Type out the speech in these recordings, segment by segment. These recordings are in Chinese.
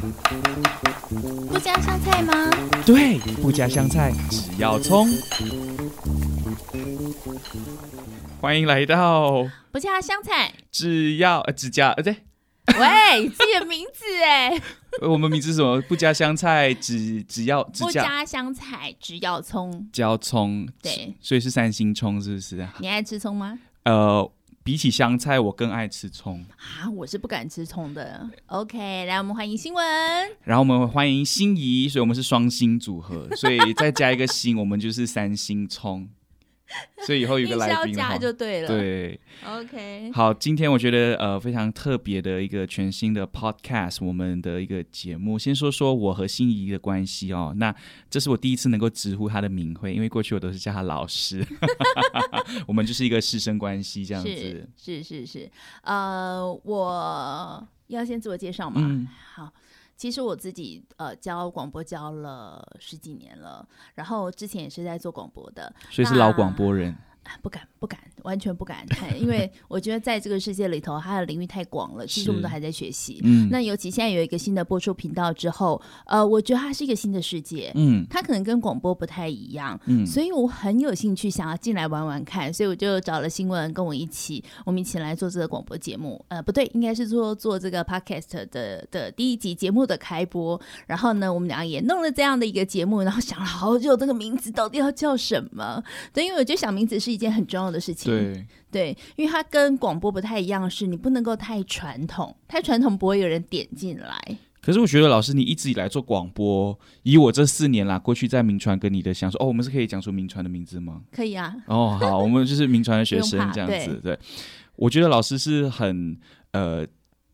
不加香菜吗？对，不加香菜，只要葱。欢迎来到不加香菜，只要呃只加呃对，喂，自己的名字哎，我们名字是什么？不加香菜，只只要只不加香菜，只要葱，只要葱，对，所以是三星葱，是不是？你爱吃葱吗？呃。比起香菜，我更爱吃葱啊！我是不敢吃葱的。OK，来，我们欢迎新闻，然后我们欢迎心仪，所以我们是双星组合，所以再加一个星，我们就是三星葱。所以以后有个来宾加就对了。对，OK。好，今天我觉得呃非常特别的一个全新的 Podcast，我们的一个节目。先说说我和心仪的关系哦。那这是我第一次能够直呼他的名讳，因为过去我都是叫他老师。我们就是一个师生关系这样子。是是是是。呃，我要先自我介绍吗？嗯，好。其实我自己呃教广播教了十几年了，然后之前也是在做广播的，所以是老广播人。不敢不敢，完全不敢看，因为我觉得在这个世界里头，它的领域太广了。其实我们都还在学习。嗯，那尤其现在有一个新的播出频道之后，呃，我觉得它是一个新的世界。嗯，它可能跟广播不太一样。嗯，所以我很有兴趣想要进来玩玩看，所以我就找了新闻跟我一起，我们一起来做这个广播节目。呃，不对，应该是做做这个 podcast 的的第一集节目的开播。然后呢，我们俩也弄了这样的一个节目，然后想了好久，这个名字到底要叫什么？对，因为我觉得想名字是一件很重要的事情，对对，因为它跟广播不太一样，是你不能够太传统，太传统不会有人点进来。可是我觉得老师，你一直以来做广播，以我这四年啦，过去在名传跟你的想说，哦，我们是可以讲出名传的名字吗？可以啊。哦，好，我们就是名传的学生这样子。对，我觉得老师是很呃。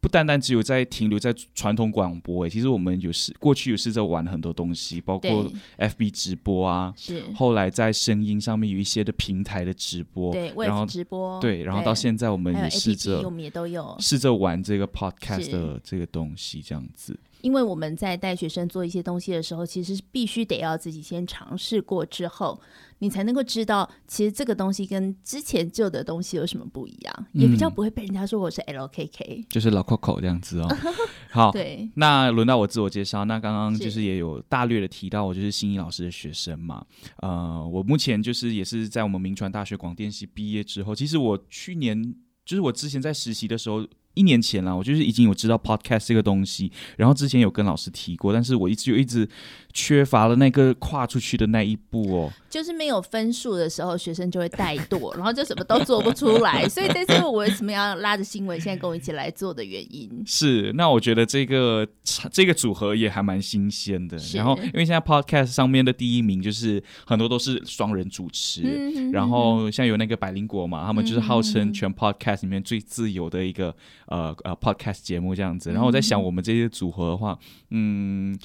不单单只有在停留在传统广播，哎，其实我们有试过去有试着玩很多东西，包括 FB 直播啊，是。后来在声音上面有一些的平台的直播，对，然后直播，对，然后到现在我们也试着，我们也都有。试着玩这个 Podcast 的这个东西，这样子。因为我们在带学生做一些东西的时候，其实是必须得要自己先尝试过之后。你才能够知道，其实这个东西跟之前旧的东西有什么不一样，嗯、也比较不会被人家说我是 LKK，就是老 Coco 这样子哦。好，对，那轮到我自我介绍。那刚刚就是也有大略的提到，我就是心怡老师的学生嘛。呃，我目前就是也是在我们明传大学广电系毕业之后，其实我去年就是我之前在实习的时候。一年前啦，我就是已经有知道 podcast 这个东西，然后之前有跟老师提过，但是我一直就一直缺乏了那个跨出去的那一步哦。就是没有分数的时候，学生就会怠惰，然后就什么都做不出来。所以这是我为什么要拉着新闻现在跟我一起来做的原因。是，那我觉得这个这个组合也还蛮新鲜的。然后因为现在 podcast 上面的第一名就是很多都是双人主持，嗯、然后像有那个百灵果嘛，他们就是号称全 podcast 里面最自由的一个。呃呃，podcast 节目这样子，然后我在想，我们这些组合的话，嗯。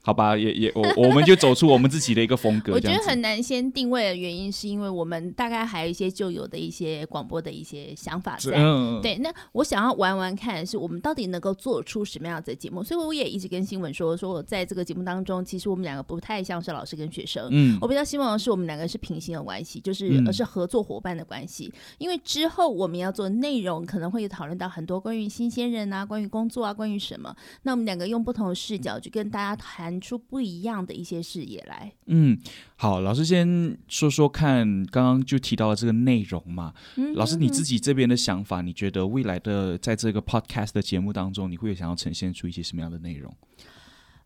嗯好吧，也也我我们就走出我们自己的一个风格。我觉得很难先定位的原因，是因为我们大概还有一些旧有的一些广播的一些想法在。嗯、对，那我想要玩玩看，是我们到底能够做出什么样的节目。所以我也一直跟新闻说，说我在这个节目当中，其实我们两个不太像是老师跟学生。嗯，我比较希望的是我们两个是平行的关系，就是而是合作伙伴的关系。嗯、因为之后我们要做内容，可能会讨论到很多关于新鲜人啊，关于工作啊，关于什么。那我们两个用不同的视角去跟大家谈。谈出不一样的一些视野来。嗯，好，老师先说说看，刚刚就提到了这个内容嘛。嗯，老师你自己这边的想法，你觉得未来的在这个 podcast 的节目当中，你会想要呈现出一些什么样的内容？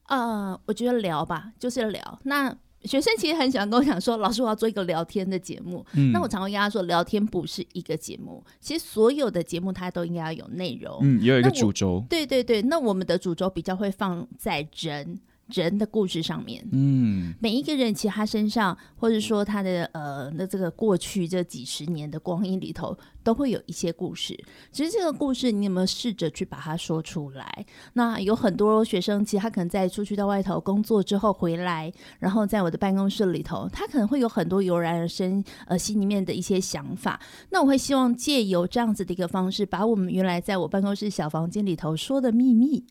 呃，我觉得聊吧，就是聊。那学生其实很喜欢跟我讲说，老师我要做一个聊天的节目。嗯，那我常会跟他说，聊天不是一个节目，其实所有的节目它都应该要有内容。嗯，也有一个主轴。对对对，那我们的主轴比较会放在人。人的故事上面，嗯，每一个人其实他身上，或者说他的呃，那这个过去这几十年的光阴里头。都会有一些故事，其实这个故事你有没有试着去把它说出来？那有很多学生，其实他可能在出去到外头工作之后回来，然后在我的办公室里头，他可能会有很多油然而生呃心里面的一些想法。那我会希望借由这样子的一个方式，把我们原来在我办公室小房间里头说的秘密，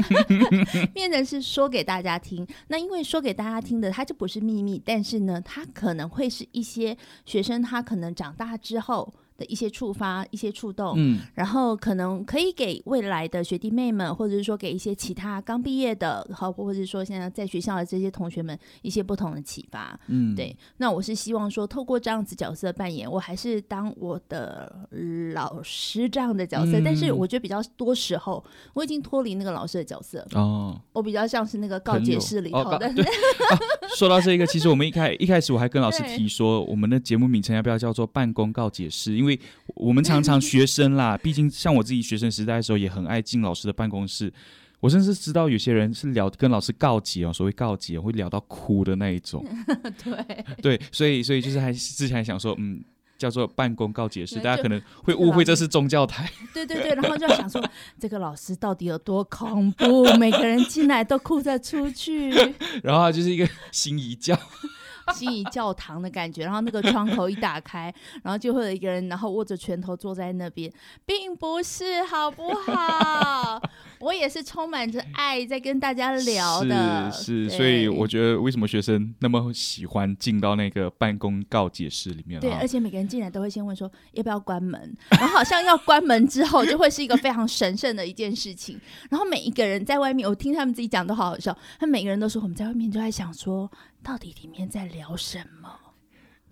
变成是说给大家家听。那因为说给大家听的，它就不是秘密，但是呢，它可能会是一些学生他可能长大之后。的一些触发、一些触动，嗯，然后可能可以给未来的学弟妹们，或者是说给一些其他刚毕业的，好，或者是说现在在学校的这些同学们一些不同的启发，嗯，对。那我是希望说，透过这样子角色扮演，我还是当我的老师这样的角色，嗯、但是我觉得比较多时候，我已经脱离那个老师的角色哦，我比较像是那个告解室里头的。哦 啊、说到这个，其实我们一开一开始我还跟老师提说，我们的节目名称要不要叫做办公告解室？因为我们常常学生啦，毕竟像我自己学生时代的时候，也很爱进老师的办公室。我甚至知道有些人是聊跟老师告解哦，所谓告解会聊到哭的那一种。对对，所以所以就是还之前还想说，嗯，叫做办公告解室，大家可能会误会这是宗教台。对对对，然后就想说这个老师到底有多恐怖？每个人进来都哭着出去。然后就是一个心仪教。心仪教堂的感觉，然后那个窗口一打开，然后就会有一个人，然后握着拳头坐在那边，并不是好不好？我也是充满着爱在跟大家聊的，是是，所以我觉得为什么学生那么喜欢进到那个办公告解室里面？对，而且每个人进来都会先问说要不要关门，然后好像要关门之后就会是一个非常神圣的一件事情，然后每一个人在外面，我听他们自己讲都好好笑，他每个人都说我们在外面就在想说。到底里面在聊什么？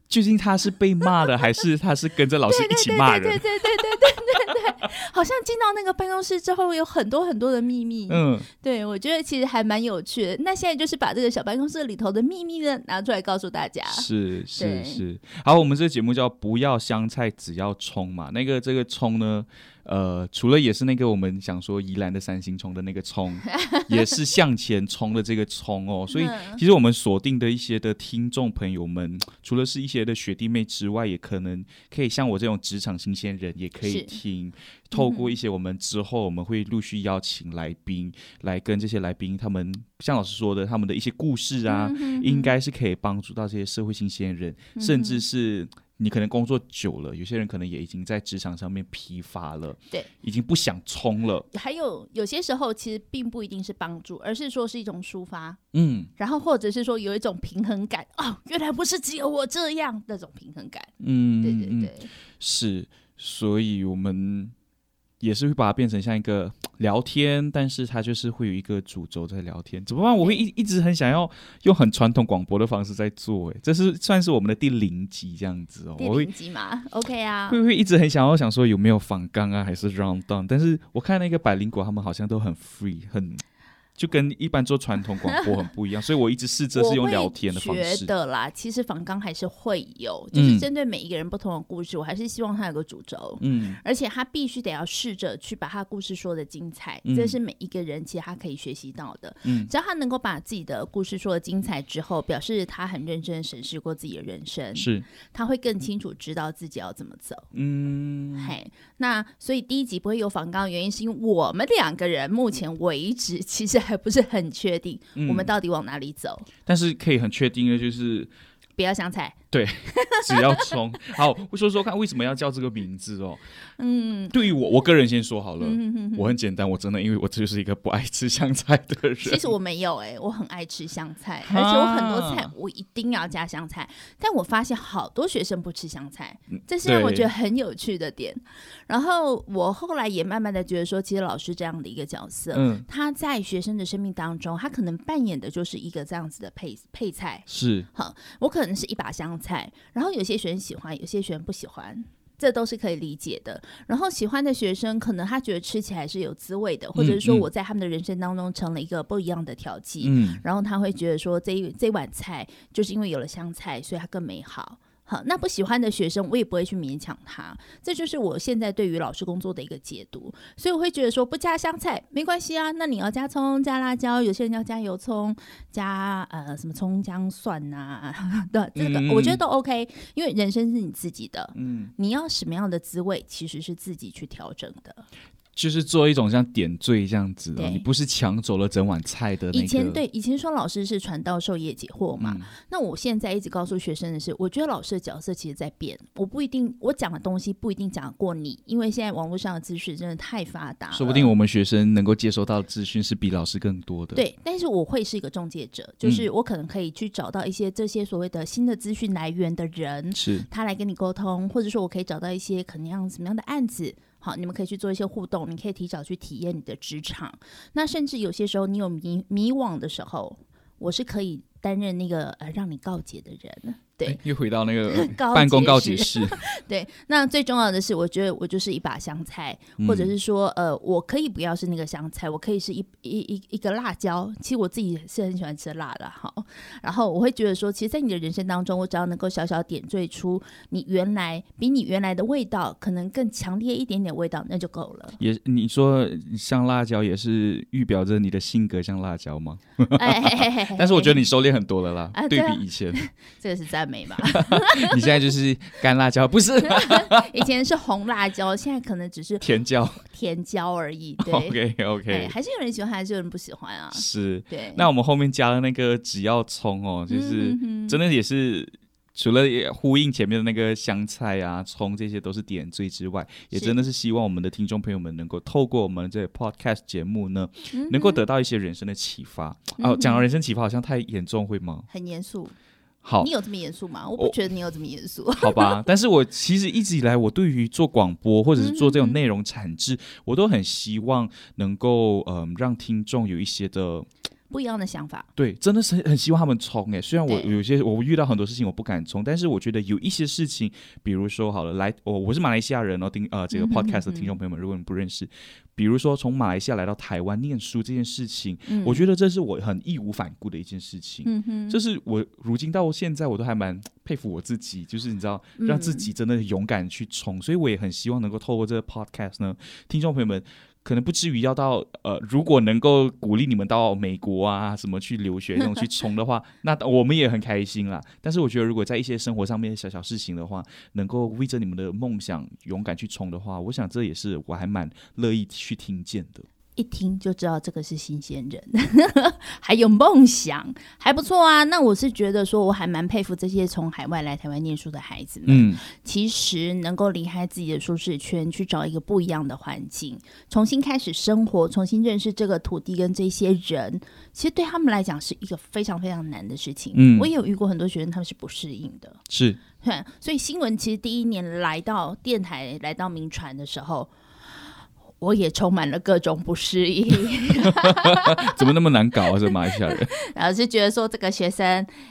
究竟他是被骂的，还是他是跟着老师一起骂人？对对对对对对对对，对，好像进到那个办公室之后，有很多很多的秘密。嗯，对，我觉得其实还蛮有趣的。那现在就是把这个小办公室里头的秘密呢拿出来告诉大家。是是是。好，我们这个节目叫“不要香菜，只要葱”嘛。那个这个葱呢？呃，除了也是那个我们想说宜兰的三星冲的那个冲，也是向前冲的这个冲哦。所以其实我们锁定的一些的听众朋友们，除了是一些的学弟妹之外，也可能可以像我这种职场新鲜人，也可以听。透过一些我们之后我们会陆续邀请来宾来跟这些来宾，他们像老师说的，他们的一些故事啊，应该是可以帮助到这些社会新鲜人，甚至是。你可能工作久了，有些人可能也已经在职场上面疲乏了，对，已经不想冲了。还有有些时候，其实并不一定是帮助，而是说是一种抒发，嗯，然后或者是说有一种平衡感，哦，原来不是只有我这样那种平衡感，嗯，对对对，嗯，是，所以我们。也是会把它变成像一个 聊天，但是它就是会有一个主轴在聊天。怎么办？我会一一直很想要用很传统广播的方式在做，哎，这是算是我们的第零集这样子哦。第零集嘛，OK 啊。会不会一直很想要想说有没有反纲啊，还是 round down？但是我看那个百灵果他们好像都很 free，很。就跟一般做传统广播很不一样，所以我一直试着是用聊天的方式。觉得啦，其实访纲还是会有，就是针对每一个人不同的故事，嗯、我还是希望他有个主轴，嗯，而且他必须得要试着去把他故事说的精彩，嗯、这是每一个人其实他可以学习到的，嗯，只要他能够把自己的故事说的精彩之后，表示他很认真审视过自己的人生，是，他会更清楚知道自己要怎么走，嗯，嘿，那所以第一集不会有访纲，原因是因为我们两个人目前为止其实还。不是很确定，我们到底往哪里走？嗯，但是可以很确定的就是。不要香菜，对，只要冲。好，我说说看，为什么要叫这个名字哦？嗯，对于我，我个人先说好了，嗯、哼哼我很简单，我真的因为我就是一个不爱吃香菜的人。其实我没有哎、欸，我很爱吃香菜，而且我很多菜我一定要加香菜。啊、但我发现好多学生不吃香菜，这是让我觉得很有趣的点。然后我后来也慢慢的觉得说，其实老师这样的一个角色，嗯，他在学生的生命当中，他可能扮演的就是一个这样子的配配菜。是，好，我可。可能是一把香菜，然后有些学生喜欢，有些学生不喜欢，这都是可以理解的。然后喜欢的学生，可能他觉得吃起来是有滋味的，或者是说我在他们的人生当中成了一个不一样的调剂，嗯，然后他会觉得说这一这碗菜就是因为有了香菜，所以它更美好。好，那不喜欢的学生，我也不会去勉强他。这就是我现在对于老师工作的一个解读。所以我会觉得说，不加香菜没关系啊。那你要加葱、加辣椒，有些人要加油葱、加呃什么葱姜蒜呐、啊，对，这个我觉得都 OK。因为人生是你自己的，嗯，你要什么样的滋味，其实是自己去调整的。就是做一种像点缀这样子，哦，你不是抢走了整碗菜的那个。以前对，以前说老师是传道授业解惑嘛，嗯。那我现在一直告诉学生的是，我觉得老师的角色其实在变。我不一定我讲的东西不一定讲过你，因为现在网络上的资讯真的太发达。说不定我们学生能够接收到的资讯是比老师更多的。对，但是我会是一个中介者，就是我可能可以去找到一些这些所谓的新的资讯来源的人，是他来跟你沟通，或者说我可以找到一些可能样什么样的案子。好，你们可以去做一些互动，你可以提早去体验你的职场。那甚至有些时候你有迷迷惘的时候，我是可以担任那个呃让你告解的人。对，又回到那个 办公告解室。对，那最重要的是，我觉得我就是一把香菜，嗯、或者是说，呃，我可以不要是那个香菜，我可以是一一一一个辣椒。其实我自己是很喜欢吃辣的，好。然后我会觉得说，其实，在你的人生当中，我只要能够小小点缀出你原来比你原来的味道可能更强烈一点点味道，那就够了。也，你说像辣椒，也是预表着你的性格像辣椒吗？但是我觉得你收敛很多了啦，啊、对比以前。这个是赞美吧？你现在就是干辣椒，不是？以前是红辣椒，现在可能只是甜椒，甜椒而已。对，OK OK，哎，还是有人喜欢，还是有人不喜欢啊？是，对。那我们后面加了那个只要葱哦，就是真的也是除了呼应前面的那个香菜啊、葱这些都是点缀之外，也真的是希望我们的听众朋友们能够透过我们这个 Podcast 节目呢，能够得到一些人生的启发。哦，讲到人生启发好像太严重，会吗？很严肃。好，你有这么严肃吗？我不觉得你有这么严肃。好吧，但是我其实一直以来，我对于做广播或者是做这种内容产制，嗯、我都很希望能够嗯、呃、让听众有一些的不一样的想法。对，真的是很希望他们冲诶。虽然我有些我遇到很多事情我不敢冲，但是我觉得有一些事情，比如说好了，来我我是马来西亚人哦，听呃这个 podcast 的听众朋友们，嗯、如果你不认识。比如说，从马来西亚来到台湾念书这件事情，嗯，我觉得这是我很义无反顾的一件事情。嗯哼，这是我如今到现在我都还蛮佩服我自己，就是你知道，让自己真的勇敢去冲。嗯，所以我也很希望能够透过这个 podcast 呢，听众朋友们。可能不至于要到呃，如果能够鼓励你们到美国啊什么去留学那种去冲的话，那我们也很开心啦。但是我觉得，如果在一些生活上面小小事情的话，能够为着你们的梦想勇敢去冲的话，我想这也是我还蛮乐意去听见的。一听就知道这个是新鲜人，还有梦想，还不错啊。那我是觉得说，我还蛮佩服这些从海外来台湾念书的孩子们。嗯，其实能够离开自己的舒适圈，去找一个不一样的环境，重新开始生活，重新认识这个土地跟这些人，其实对他们来讲是一个非常非常难的事情。嗯，我也有遇过很多学生，他们是不适应的。是，对，所以新闻其实第一年来到电台，来到民传的时候。我也充满了各种不适应，怎么那么难搞啊？这马来西亚人，然后是觉得说这个学生，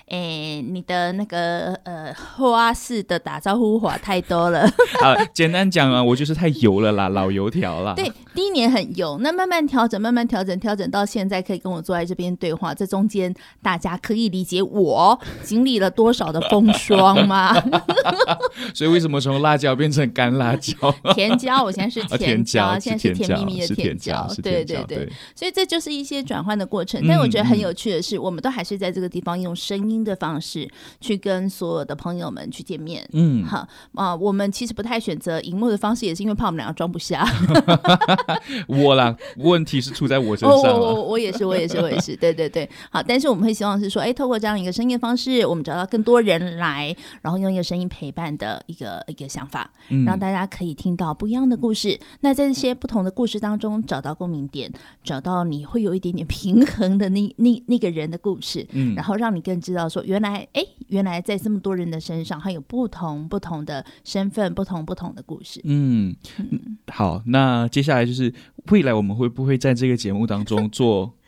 哎、欸，你的那个呃花式的打招呼话太多了。啊，简单讲啊，我就是太油了啦，老油条啦。对，第一年很油，那慢慢调整，慢慢调整，调整到现在可以跟我坐在这边对话。这中间大家可以理解我经历了多少的风霜吗？所以为什么从辣椒变成干辣椒？甜椒，我现在是甜椒，啊、现在。是甜蜜蜜的甜椒，对对对，所以这就是一些转换的过程。但我觉得很有趣的是，我们都还是在这个地方用声音的方式去跟所有的朋友们去见面。嗯，好啊，我们其实不太选择荧幕的方式，也是因为怕我们两个装不下。我啦，问题是出在我身上。我我我也是，我也是，我也是。对对对，好。但是我们会希望是说，哎，透过这样一个声音的方式，我们找到更多人来，然后用一个声音陪伴的一个一个想法，让大家可以听到不一样的故事。那在这些不同的故事当中找到共鸣点，找到你会有一点点平衡的那 那那个人的故事，嗯，然后让你更知道说，原来哎，原来在这么多人的身上，还有不同不同的身份，不同不同的故事。嗯，嗯好，那接下来就是未来我们会不会在这个节目当中做？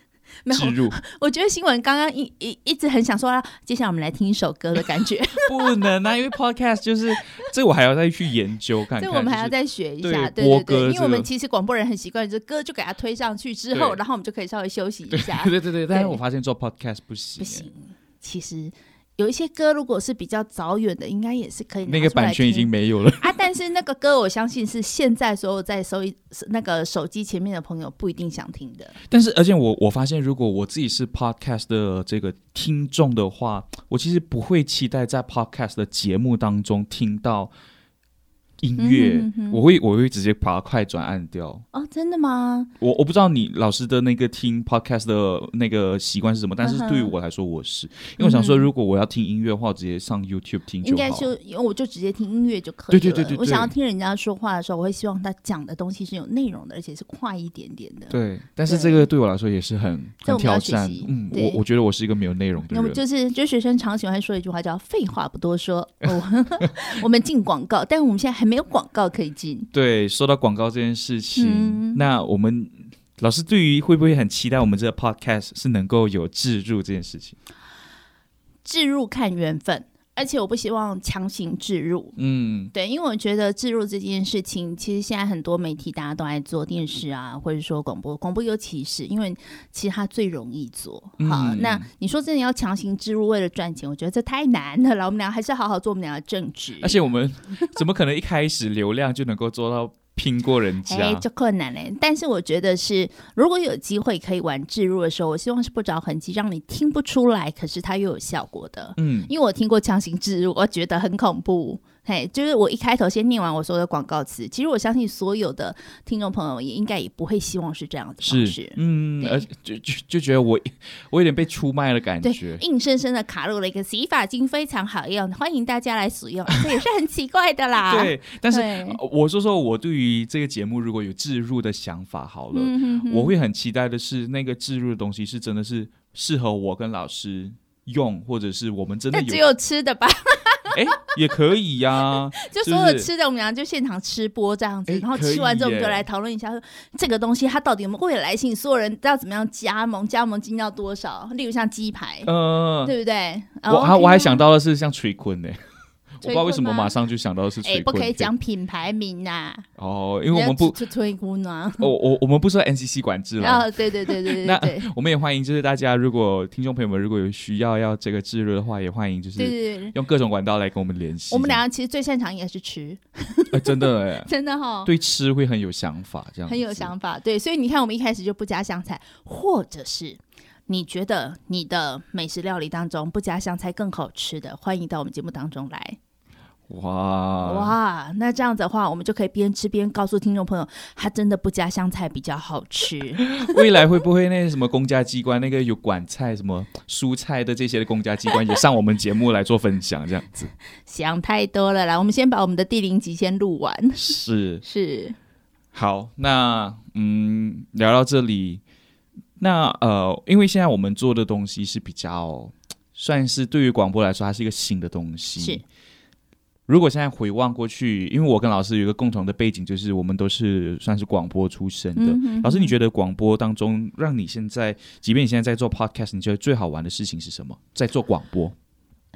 植入，我觉得新闻刚刚一一一直很想说，接下来我们来听一首歌的感觉，不能啊，因为 podcast 就是 这，我还要再去研究看看，这我们还要再学一下，对对对，因为我们其实广播人很习惯，就是歌就给它推上去之后，然后我们就可以稍微休息一下，对对对对，但是我发现做 podcast 不行，不行，其实。有一些歌，如果是比较早远的，应该也是可以。那个版权已经没有了啊！但是那个歌，我相信是现在所有在收那个手机前面的朋友不一定想听的。但是，而且我我发现，如果我自己是 Podcast 的这个听众的话，我其实不会期待在 Podcast 的节目当中听到音乐、我会我会直接把它快转按掉。哦，真的吗？我我不知道你老师的那个听 podcast 的那个习惯是什么，但是对于我来说，我是、嗯、因为我想说，如果我要听音乐的话，我直接上 YouTube 听就好。应该就因为我就直接听音乐就可以了。对对对对，对，我想要听人家说话的时候，我会希望他讲的东西是有内容的，而且是快一点点的。对，但是这个对我来说也是很很挑战。嗯，我我觉得我是一个没有内容的人。那么就是，就学生常喜欢说一句话叫“废话不多说”。哦，我们进广告，但我们现在还没有广告可以进。对，说到广告这件事情，嗯、那我们老师对于会不会很期待我们这个 podcast 是能够有置入这件事情？置入看缘分，而且我不希望强行置入。嗯，对，因为我觉得置入这件事情，其实现在很多媒体大家都爱做电视啊，或者说广播，广播尤其是因为其实它最容易做。好，嗯、那你说真的要强行置入为了赚钱，我觉得这太难了。我们俩还是好好做我们俩的正职。而且我们 怎么可能一开始流量就能够做到？拼过人家，哎，就困难嘞。但是我觉得是，如果有机会可以玩置入的时候，我希望是不着痕迹，让你听不出来，可是它又有效果的。嗯，因为我听过强行置入，我觉得很恐怖。嘿，就是我一开头先念完我所有的广告词，其实我相信所有的听众朋友也应该也不会希望是这样的方式，嗯，而就就就觉得我我有点被出卖的感觉，硬生生的卡入了一个洗发精非常好用，欢迎大家来使用，这也是很奇怪的啦。对，但是我说说我对于这个节目如果有置入的想法好了，嗯哼哼，我会很期待的是那个置入的东西是真的是适合我跟老师用，或者是我们真的有只有吃的吧。哎，也可以呀、啊，就所有吃的，我们俩就现场吃播这样子，然后吃完之后，我们就来讨论一下，说这个东西它到底有没有未来性，所有人要怎么样加盟，加盟金要多少？例如像鸡排，嗯、呃，对不对？我我还想到的是像锤坤呢。我不知道为什么马上就想到的是吹。哎，不可以讲品牌名呐、啊。哦，因为我们不吹鼓呢。我我我们不受 NCC 管制了。啊，对对对对对。那我们也欢迎，就是大家如果听众朋友们如果有需要要这个置入的话，也欢迎就是用各种管道来跟我们联系。我们两个其实最擅长也是吃。哎，真的哎，真的哈、哦。对吃会很有想法，这样很有想法。对，所以你看，我们一开始就不加香菜，或者是你觉得你的美食料理当中不加香菜更好吃的，欢迎到我们节目当中来。哇哇，那这样子的话，我们就可以边吃边告诉听众朋友，它真的不加香菜比较好吃。未来会不会那些什么公家机关，那个有管菜、什么蔬菜的这些的公家机关也上我们节目来做分享？这样子想太多了啦，我们先把我们的第零集先录完。是是，好，那嗯，聊到这里，那呃，因为现在我们做的东西是比较算是对于广播来说，它是一个新的东西。是。如果现在回望过去，因为我跟老师有一个共同的背景，就是我们都是算是广播出身的。嗯、哼哼老师，你觉得广播当中，让你现在，即便你现在在做 podcast，你觉得最好玩的事情是什么？在做广播？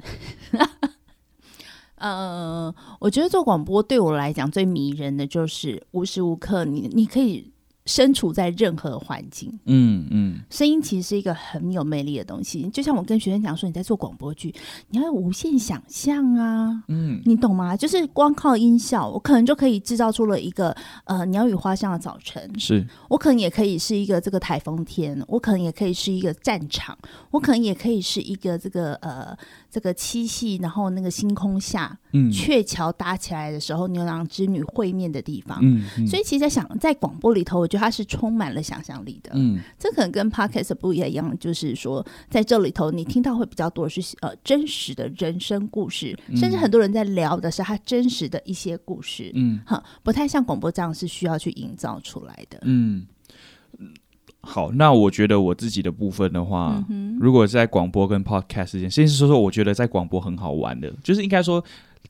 呃，我觉得做广播对我来讲最迷人的就是无时无刻你你可以。身处在任何环境，嗯嗯，声音其实是一个很有魅力的东西。就像我跟学生讲说，你在做广播剧，你要有无限想象啊，嗯，你懂吗？就是光靠音效，我可能就可以制造出了一个呃鸟语花香的早晨，是。我可能也可以是一个这个台风天，我可能也可以是一个战场，我可能也可以是一个这个呃这个七夕，然后那个星空下，嗯，鹊桥搭起来的时候，牛郎织女会面的地方，嗯，嗯，所以其实在想在广播里头，我觉得。它是充满了想象力的，嗯，这可能跟 Podcast 不一样，就是说在这里头你听到会比较多的是呃真实的人生故事，嗯，甚至很多人在聊的是他真实的一些故事，嗯，哈，不太像广播这样是需要去营造出来的，嗯，好，那我觉得我自己的部分的话，嗯，如果在广播跟 Podcast 之间，先是说说我觉得在广播很好玩的，就是应该说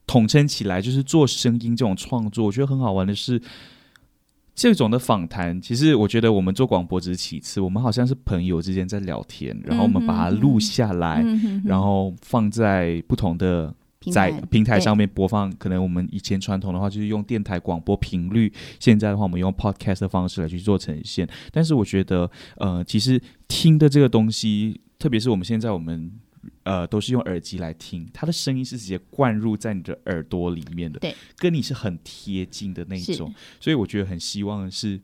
统称起来就是做声音这种创作，我觉得很好玩的是。这种的访谈，其实我觉得我们做广播只是其次，我们好像是朋友之间在聊天，然后我们把它录下来，嗯、然后放在不同的在平台上面播放。可能我们以前传统的话就是用电台广播频率，现在的话我们用 podcast 的方式来去做呈现。但是我觉得，呃，其实听的这个东西，特别是我们现在我们。呃都是用耳机来听，他的声音是直接灌入在你的耳朵里面的，对，跟你是很贴近的那种，所以我觉得很希望的是。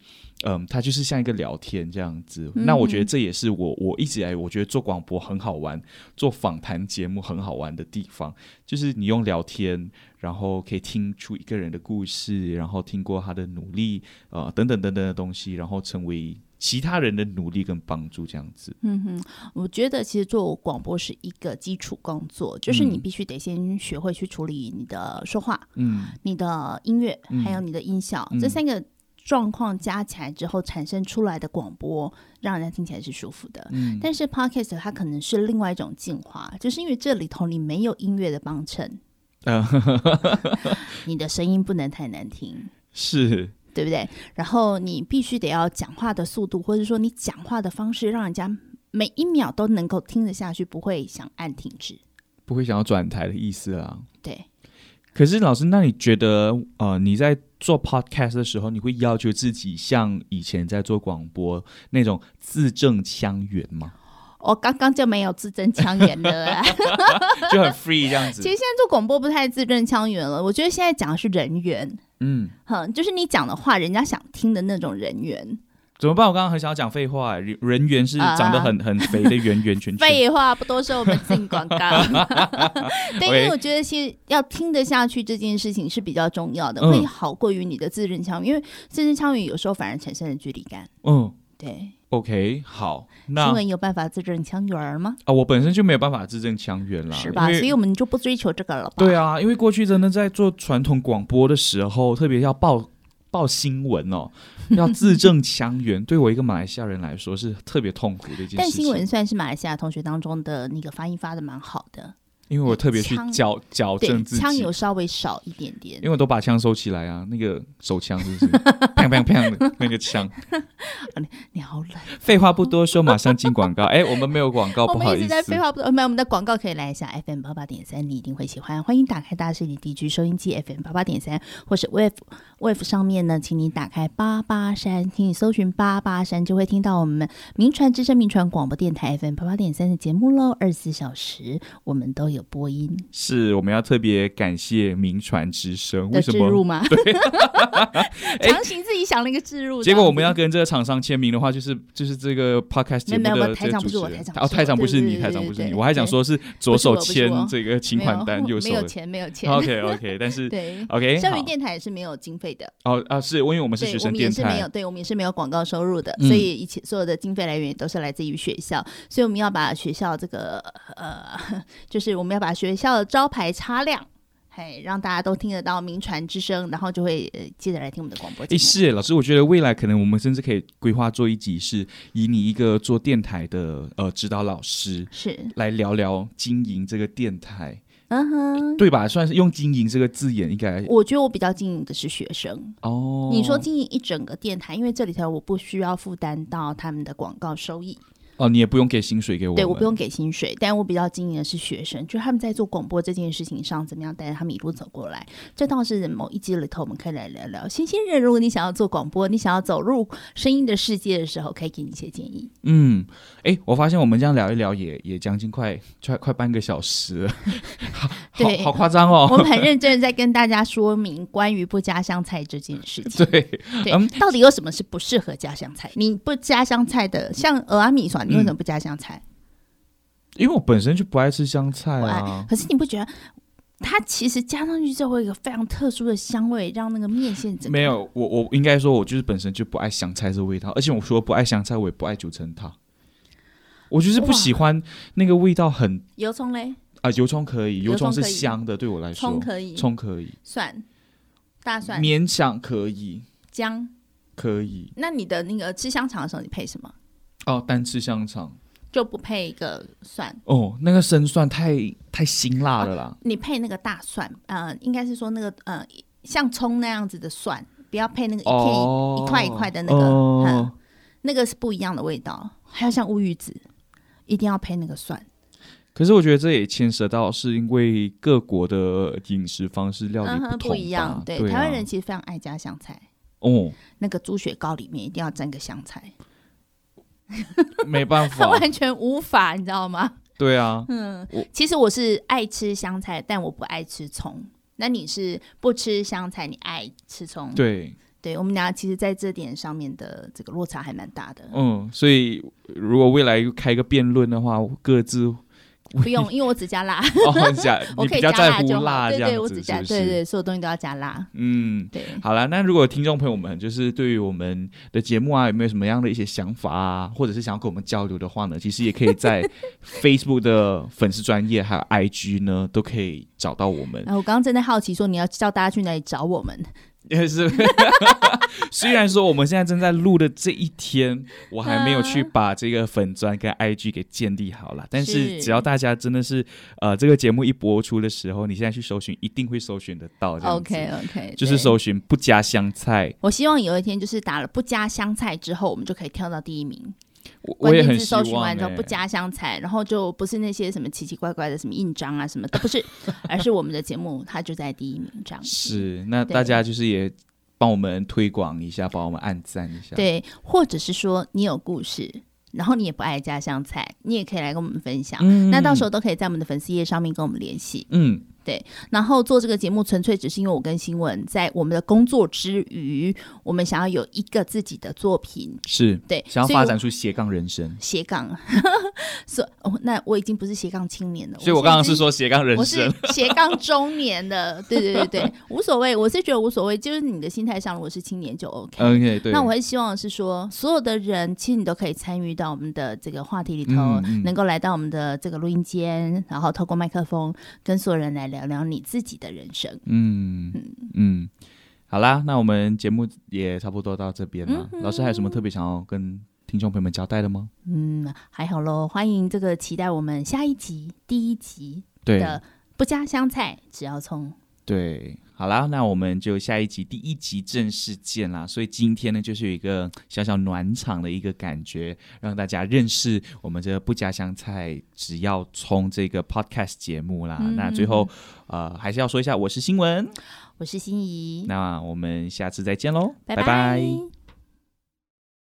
嗯，它就是像一个聊天这样子。嗯、那我觉得这也是我我一直以来我觉得做广播很好玩，做访谈节目很好玩的地方，就是你用聊天，然后可以听出一个人的故事，然后听过他的努力，呃，等等等等的东西，然后成为其他人的努力跟帮助这样子。嗯哼，我觉得其实做广播是一个基础工作，就是你必须得先学会去处理你的说话，嗯，你的音乐，还有你的音效，嗯、这三个。状况加起来之后产生出来的广播，让人家听起来是舒服的。嗯，但是 Podcast 它可能是另外一种进化，就是因为这里头你没有音乐的帮衬，嗯，你的声音不能太难听，是对不对？然后你必须得要讲话的速度，或者说你讲话的方式，让人家每一秒都能够听得下去，不会想按停止，不会想要转台的意思啊。对。可是老师，那你觉得呃，你在做 podcast 的时候，你会要求自己像以前在做广播那种字正腔圆吗？我刚刚就没有字正腔圆的，就很 free 这样子。其实现在做广播不太字正腔圆了，我觉得现在讲的是人缘，嗯，哼，就是你讲的话，人家想听的那种人缘。怎么办？我刚刚很想要讲废话。人缘是长得很、uh, 很肥的圆圆圈圈。废话不多说，我们进广告。对，因为我觉得其实要听得下去这件事情是比较重要的，嗯、会好过于你的字正腔圆。因为字正腔圆有时候反而产生了距离感。嗯，对。OK，好。那新闻有办法字正腔圆吗？啊，我本身就没有办法字正腔圆啦，是吧？所以我们就不追求这个了吧。对啊，因为过去真的在做传统广播的时候，特别要报。报新闻哦，要字正腔圆，对我一个马来西亚人来说是特别痛苦的一件事情。但新闻算是马来西亚同学当中的那个发音发的蛮好的。因为我特别去矫矫正自己，枪有稍微少一点点，因为我都把枪收起来啊，那个手枪是不是？砰砰砰的那个枪。你你好冷。废话不多说，马上进广告。哎，我们没有广告，不好意思。我们一直在废话不多，没有我们的广告可以来一下 FM 八八点三，你一定会喜欢。欢迎打开大势你地区收音机 FM 八八点三，或是 Wave Wave 上面呢，请你打开八八三，请你搜寻八八三，就会听到我们名传之声名传广播电台 FM 八八点三的节目喽。二十四小时我们都有播音。是，我们要特别感谢名传之声，为什么？入吗？对，强行自己想了一个置入。结果我们要跟这个厂商签名的话，就是就是这个 podcast 节目的。台长不是我，台长哦，台长不是你，台长不是你。我还想说是左手签这个请款单，右手没有钱，没有钱。OK OK，但是对 OK，校园电台也是没有经费的。哦啊，是因为我们是学生电台，没有，对我们也是没有广告收入的，所以一切所有的经费来源都是来自于学校，所以我们要把学校这个呃，就是我们要把学校的招牌擦亮，嘿，让大家都听得到名传之声，然后就会呃接着来听我们的广播。哎，是老师，我觉得未来可能我们甚至可以规划做一集，是以你一个做电台的呃指导老师是来聊聊经营这个电台，嗯哼，对吧？算是用经营这个字眼，应该我觉得我比较经营的是学生哦。你说经营一整个电台，因为这里头我不需要负担到他们的广告收益。哦，你也不用给薪水给我。对，我不用给薪水，但我比较经营的是学生，就是他们在做广播这件事情上，怎么样带着他们一路走过来。这倒是某一集里头，我们可以来聊聊。新鲜人，如果你想要做广播，你想要走入声音的世界的时候，可以给你一些建议。嗯，哎，我发现我们这样聊一聊也，也也将近快快快半个小时了，好对好，好夸张哦。我们很认真的在跟大家说明关于不加香菜这件事情。对，对，嗯，到底有什么是不适合加香菜？你不加香菜的，像蚵仔米线。你为什么不加香菜？嗯，因为我本身就不爱吃香菜啊。可是你不觉得它其实加上去之后会有一个非常特殊的香味，让那个面线整个……没有，我我应该说，我就是本身就不爱香菜这味道。而且我说不爱香菜，我也不爱九层塔。我就是不喜欢那个味道很油葱嘞啊，油葱可以，油葱是香的，对我来说，葱可以，葱可以，蒜大蒜勉强可以，姜可以。那你的那个吃香肠的时候，你配什么？哦，单吃香肠就不配一个蒜哦，那个生蒜太太辛辣了啦。啊、你配那个大蒜，呃，应该是说那个呃，像葱那样子的蒜，不要配那个一片、哦、一块一块的那个、哦嗯，那个是不一样的味道。还有像乌鱼子，一定要配那个蒜。可是我觉得这也牵涉到，是因为各国的饮食方式料理不同、嗯、不一样。对，台湾人其实非常爱加香菜哦，那个猪血糕里面一定要沾个香菜。没办法，他完全无法，你知道吗？对啊，嗯，其实我是爱吃香菜，但我不爱吃葱。那你是不吃香菜，你爱吃葱？对，对，我们俩其实在这点上面的这个落差还蛮大的。嗯，所以如果未来开个辩论的话，各自。不用，因为我只加辣。哦，加 你比较在乎辣这样子，对对，我只加，对对，所有东西都要加辣。嗯，对。好了，那如果听众朋友们就是对于我们的节目啊，有没有什么样的一些想法啊，或者是想要跟我们交流的话呢？其实也可以在 Facebook 的粉丝专业还有 IG 呢，都可以找到我们。我刚刚正在好奇，说你要叫大家去哪里找我们？也是，虽然说我们现在正在录的这一天，我还没有去把这个粉砖跟 IG 给建立好了，但是只要大家真的是呃这个节目一播出的时候，你现在去搜寻，一定会搜寻得到。OK OK，就是搜寻不加香菜。我希望有一天就是打了不加香菜之后，我们就可以跳到第一名。我也很搜寻完之后不加香菜，然后就不是那些什么奇奇怪怪的什么印章啊什么都，不是，而是我们的节目它就在第一名这样。是，那大家就是也帮我们推广一下，帮我们按赞一下。对，或者是说你有故事，然后你也不爱加香菜，你也可以来跟我们分享。嗯、那到时候都可以在我们的粉丝页上面跟我们联系。嗯。对，然后做这个节目纯粹只是因为我跟新闻在我们的工作之余，我们想要有一个自己的作品，是对，想要发展出斜杠人生。斜杠，所以哦，那我已经不是斜杠青年了，所以我刚刚是说斜杠人生，我是斜杠中年的，对对对对，无所谓，我是觉得无所谓，就是你的心态上，如果是青年就 OK。OK，对。那我很希望是说，所有的人其实你都可以参与到我们的这个话题里头，嗯、能够来到我们的这个录音间，然后透过麦克风跟所有人来聊聊你自己的人生，嗯嗯嗯，好啦，那我们节目也差不多到这边了。嗯、老师还有什么特别想要跟听众朋友们交代的吗？嗯，还好喽，欢迎这个期待我们下一集第一集的不加香菜，只要葱。对，好啦，那我们就下一集第一集正式见啦。所以今天呢，就是有一个小小暖场的一个感觉，让大家认识我们这个不加香菜只要葱这个 podcast 节目啦。嗯、那最后，呃，还是要说一下，我是新闻，我是心怡，那我们下次再见喽，拜拜。拜拜。